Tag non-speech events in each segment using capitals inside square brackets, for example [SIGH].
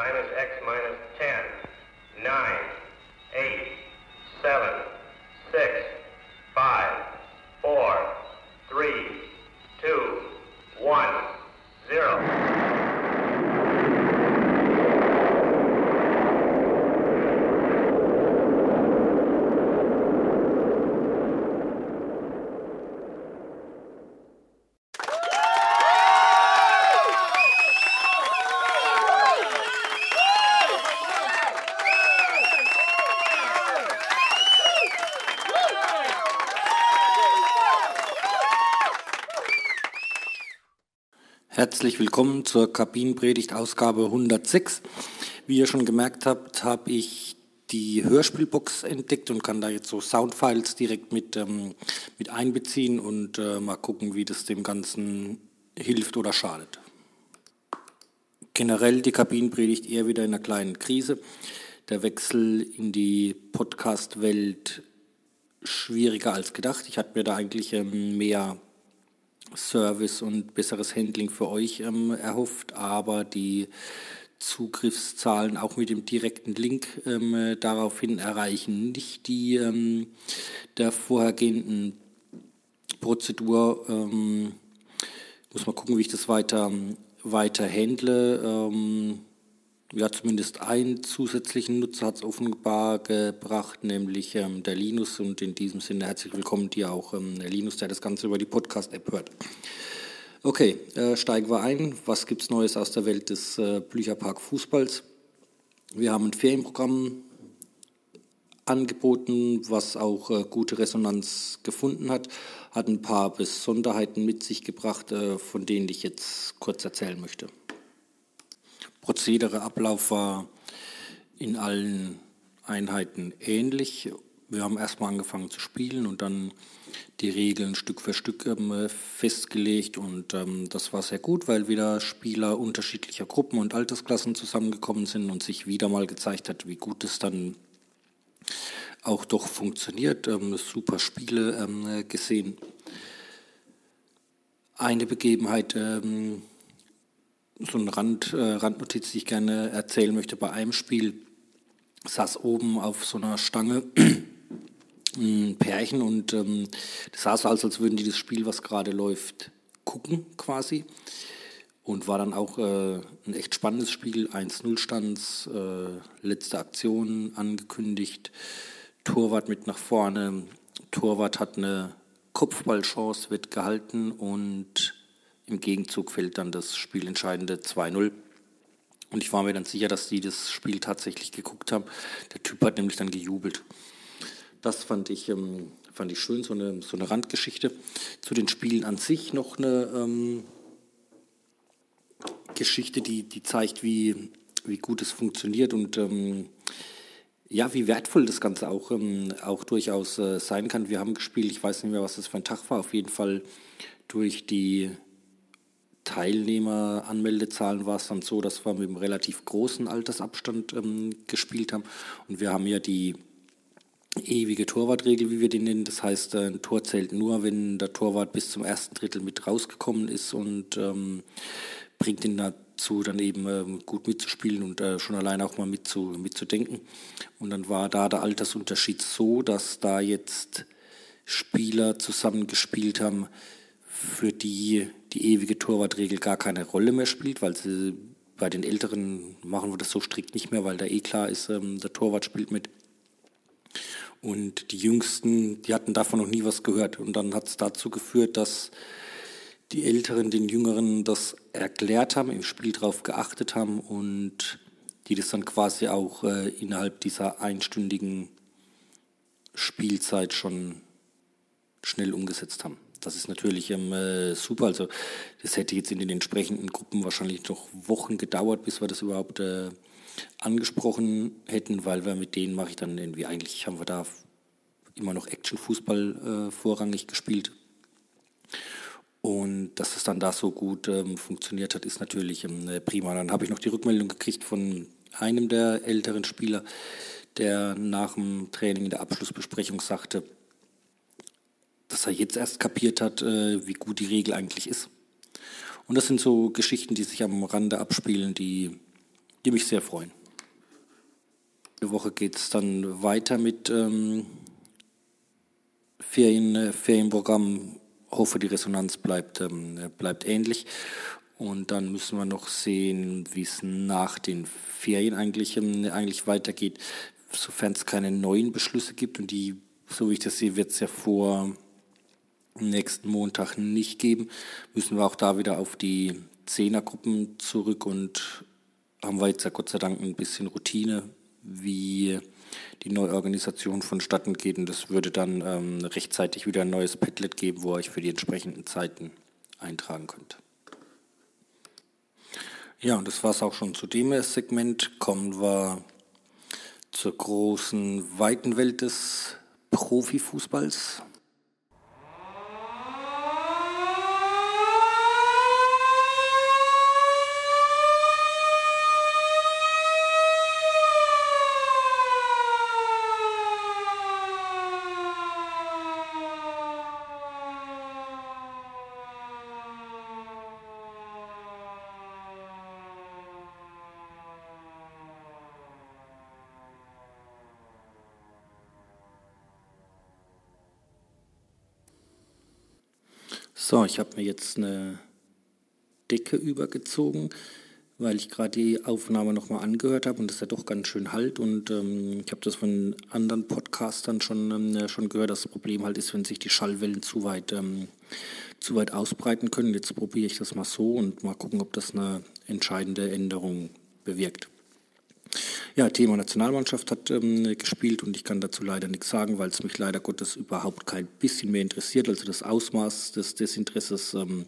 Is X minus 10, 9, 8, 7, Herzlich willkommen zur Kabinenpredigt Ausgabe 106. Wie ihr schon gemerkt habt, habe ich die Hörspielbox entdeckt und kann da jetzt so Soundfiles direkt mit, ähm, mit einbeziehen und äh, mal gucken, wie das dem Ganzen hilft oder schadet. Generell die Kabinenpredigt eher wieder in einer kleinen Krise. Der Wechsel in die Podcast-Welt schwieriger als gedacht. Ich hatte mir da eigentlich ähm, mehr Service und besseres Handling für euch ähm, erhofft, aber die Zugriffszahlen auch mit dem direkten Link ähm, daraufhin erreichen nicht die ähm, der vorhergehenden Prozedur. Ähm, muss mal gucken, wie ich das weiter, weiter handle. Ja, zumindest einen zusätzlichen Nutzer hat es offenbar gebracht, nämlich ähm, der Linus. Und in diesem Sinne herzlich willkommen dir auch, ähm, der Linus, der das Ganze über die Podcast-App hört. Okay, äh, steigen wir ein. Was gibt es Neues aus der Welt des äh, Blücherpark Fußballs? Wir haben ein Ferienprogramm angeboten, was auch äh, gute Resonanz gefunden hat, hat ein paar Besonderheiten mit sich gebracht, äh, von denen ich jetzt kurz erzählen möchte. Prozedere, Ablauf war in allen Einheiten ähnlich. Wir haben erstmal angefangen zu spielen und dann die Regeln Stück für Stück ähm, festgelegt und ähm, das war sehr gut, weil wieder Spieler unterschiedlicher Gruppen und Altersklassen zusammengekommen sind und sich wieder mal gezeigt hat, wie gut es dann auch doch funktioniert. Ähm, super Spiele ähm, gesehen. Eine Begebenheit, ähm, so eine Rand, äh, Randnotiz, die ich gerne erzählen möchte. Bei einem Spiel saß oben auf so einer Stange [CLEARS THROAT] ein Pärchen und ähm, das sah so aus, als würden die das Spiel, was gerade läuft, gucken quasi. Und war dann auch äh, ein echt spannendes Spiel, 1-0 Stands, äh, letzte Aktion angekündigt, Torwart mit nach vorne, Torwart hat eine Kopfballchance, wird gehalten und im Gegenzug fällt dann das spielentscheidende 2-0. Und ich war mir dann sicher, dass die das Spiel tatsächlich geguckt haben. Der Typ hat nämlich dann gejubelt. Das fand ich, ähm, fand ich schön, so eine, so eine Randgeschichte. Zu den Spielen an sich noch eine ähm, Geschichte, die, die zeigt, wie, wie gut es funktioniert und ähm, ja, wie wertvoll das Ganze auch, ähm, auch durchaus äh, sein kann. Wir haben gespielt, ich weiß nicht mehr, was das für ein Tag war, auf jeden Fall durch die Teilnehmeranmeldezahlen war es dann so, dass wir mit einem relativ großen Altersabstand ähm, gespielt haben. Und wir haben ja die ewige Torwartregel, wie wir die nennen. Das heißt, ein Tor zählt nur, wenn der Torwart bis zum ersten Drittel mit rausgekommen ist und ähm, bringt ihn dazu, dann eben ähm, gut mitzuspielen und äh, schon allein auch mal mitzu, mitzudenken. Und dann war da der Altersunterschied so, dass da jetzt Spieler zusammengespielt haben, für die die ewige Torwartregel gar keine Rolle mehr spielt, weil sie bei den Älteren machen wir das so strikt nicht mehr, weil da eh klar ist, ähm, der Torwart spielt mit. Und die Jüngsten, die hatten davon noch nie was gehört. Und dann hat es dazu geführt, dass die Älteren den Jüngeren das erklärt haben, im Spiel darauf geachtet haben und die das dann quasi auch äh, innerhalb dieser einstündigen Spielzeit schon schnell umgesetzt haben. Das ist natürlich ähm, äh, super. Also das hätte jetzt in den entsprechenden Gruppen wahrscheinlich noch Wochen gedauert, bis wir das überhaupt äh, angesprochen hätten, weil wir mit denen mache ich dann irgendwie eigentlich haben wir da immer noch Action-Fußball äh, vorrangig gespielt. Und dass es dann da so gut ähm, funktioniert hat, ist natürlich ähm, prima. Dann habe ich noch die Rückmeldung gekriegt von einem der älteren Spieler, der nach dem Training in der Abschlussbesprechung sagte, dass er jetzt erst kapiert hat, äh, wie gut die Regel eigentlich ist. Und das sind so Geschichten, die sich am Rande abspielen, die die mich sehr freuen. Die Woche geht es dann weiter mit ähm, Ferien, äh, Ferienprogramm. Hoffe, die Resonanz bleibt, ähm, bleibt ähnlich. Und dann müssen wir noch sehen, wie es nach den Ferien eigentlich, ähm, eigentlich weitergeht, sofern es keine neuen Beschlüsse gibt. Und die, so wie ich das sehe, wird es ja vor nächsten Montag nicht geben. Müssen wir auch da wieder auf die Zehnergruppen zurück und haben wir jetzt ja Gott sei Dank ein bisschen Routine, wie die Neuorganisation vonstatten geht. Und das würde dann ähm, rechtzeitig wieder ein neues Padlet geben, wo ihr euch für die entsprechenden Zeiten eintragen könnt. Ja, und das war es auch schon zu dem Segment. Kommen wir zur großen, weiten Welt des Profifußballs. So, ich habe mir jetzt eine Decke übergezogen, weil ich gerade die Aufnahme nochmal angehört habe und das ja doch ganz schön halt. Und ähm, ich habe das von anderen Podcastern schon, ähm, schon gehört, dass das Problem halt ist, wenn sich die Schallwellen zu weit, ähm, zu weit ausbreiten können. Jetzt probiere ich das mal so und mal gucken, ob das eine entscheidende Änderung bewirkt. Ja, Thema Nationalmannschaft hat ähm, gespielt und ich kann dazu leider nichts sagen, weil es mich leider Gottes überhaupt kein bisschen mehr interessiert. Also das Ausmaß des Desinteresses ähm,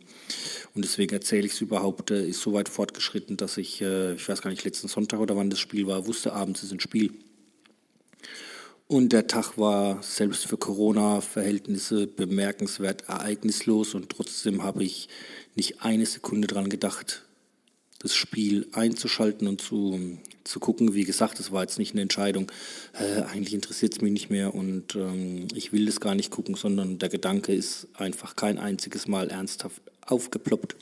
und deswegen erzähle ich es überhaupt, äh, ist so weit fortgeschritten, dass ich, äh, ich weiß gar nicht, letzten Sonntag oder wann das Spiel war, wusste, abends ist ein Spiel. Und der Tag war selbst für Corona-Verhältnisse bemerkenswert ereignislos und trotzdem habe ich nicht eine Sekunde dran gedacht, das Spiel einzuschalten und zu, zu gucken. Wie gesagt, das war jetzt nicht eine Entscheidung, äh, eigentlich interessiert es mich nicht mehr und ähm, ich will das gar nicht gucken, sondern der Gedanke ist einfach kein einziges Mal ernsthaft aufgeploppt.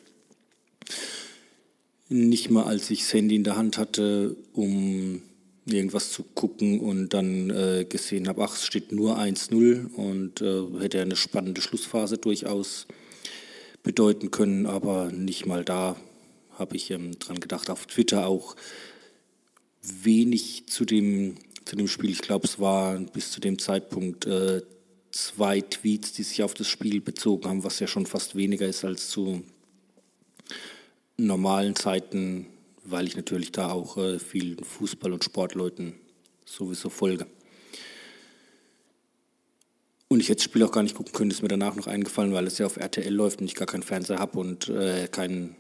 Nicht mal als ich das Handy in der Hand hatte, um irgendwas zu gucken und dann äh, gesehen habe, ach, es steht nur 1-0 und äh, hätte eine spannende Schlussphase durchaus bedeuten können, aber nicht mal da habe ich ähm, dran gedacht. Auf Twitter auch wenig zu dem, zu dem Spiel. Ich glaube, es waren bis zu dem Zeitpunkt äh, zwei Tweets, die sich auf das Spiel bezogen haben, was ja schon fast weniger ist als zu normalen Zeiten, weil ich natürlich da auch äh, vielen Fußball- und Sportleuten sowieso folge. Und ich hätte das Spiel auch gar nicht gucken können, ist mir danach noch eingefallen, weil es ja auf RTL läuft und ich gar keinen Fernseher habe und äh, keinen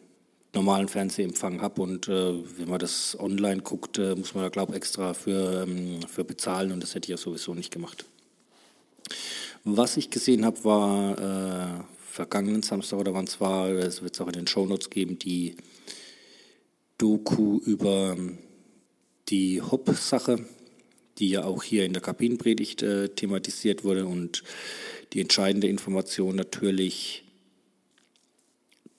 normalen Fernsehempfang habe. Und äh, wenn man das online guckt, äh, muss man da, glaube ich, extra für, ähm, für bezahlen und das hätte ich ja sowieso nicht gemacht. Was ich gesehen habe, war äh, vergangenen Samstag oder wann es war, es wird es auch in den Shownotes geben, die Doku über ähm, die Hop-Sache, die ja auch hier in der Kabinenpredigt äh, thematisiert wurde und die entscheidende Information natürlich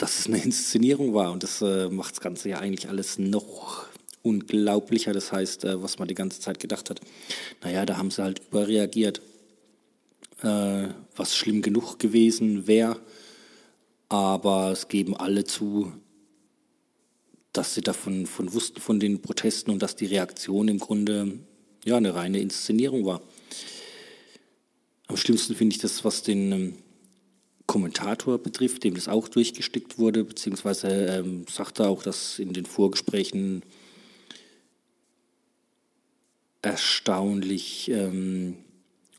dass es eine Inszenierung war. Und das äh, macht das Ganze ja eigentlich alles noch unglaublicher. Das heißt, äh, was man die ganze Zeit gedacht hat, naja, da haben sie halt überreagiert, äh, was schlimm genug gewesen wäre. Aber es geben alle zu, dass sie davon von wussten, von den Protesten und dass die Reaktion im Grunde ja eine reine Inszenierung war. Am schlimmsten finde ich das, was den ähm, Kommentator betrifft, dem das auch durchgestickt wurde, beziehungsweise ähm, sagte auch, dass in den Vorgesprächen erstaunlich ähm,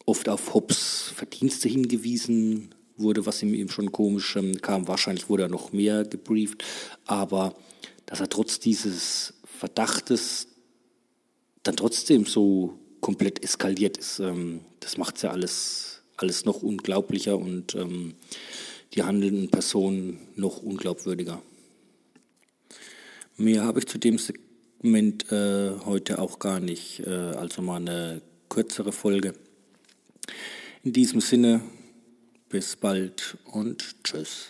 oft auf Hobbes Verdienste hingewiesen wurde, was ihm eben schon komisch ähm, kam. Wahrscheinlich wurde er noch mehr gebrieft, aber dass er trotz dieses Verdachtes dann trotzdem so komplett eskaliert ist, ähm, das macht es ja alles alles noch unglaublicher und ähm, die handelnden Personen noch unglaubwürdiger. Mehr habe ich zu dem Segment äh, heute auch gar nicht, äh, also mal eine kürzere Folge. In diesem Sinne, bis bald und tschüss.